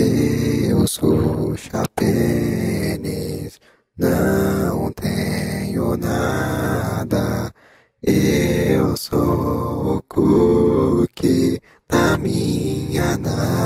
Eu sou chapénis, não tenho nada. Eu sou o cookie da minha nada.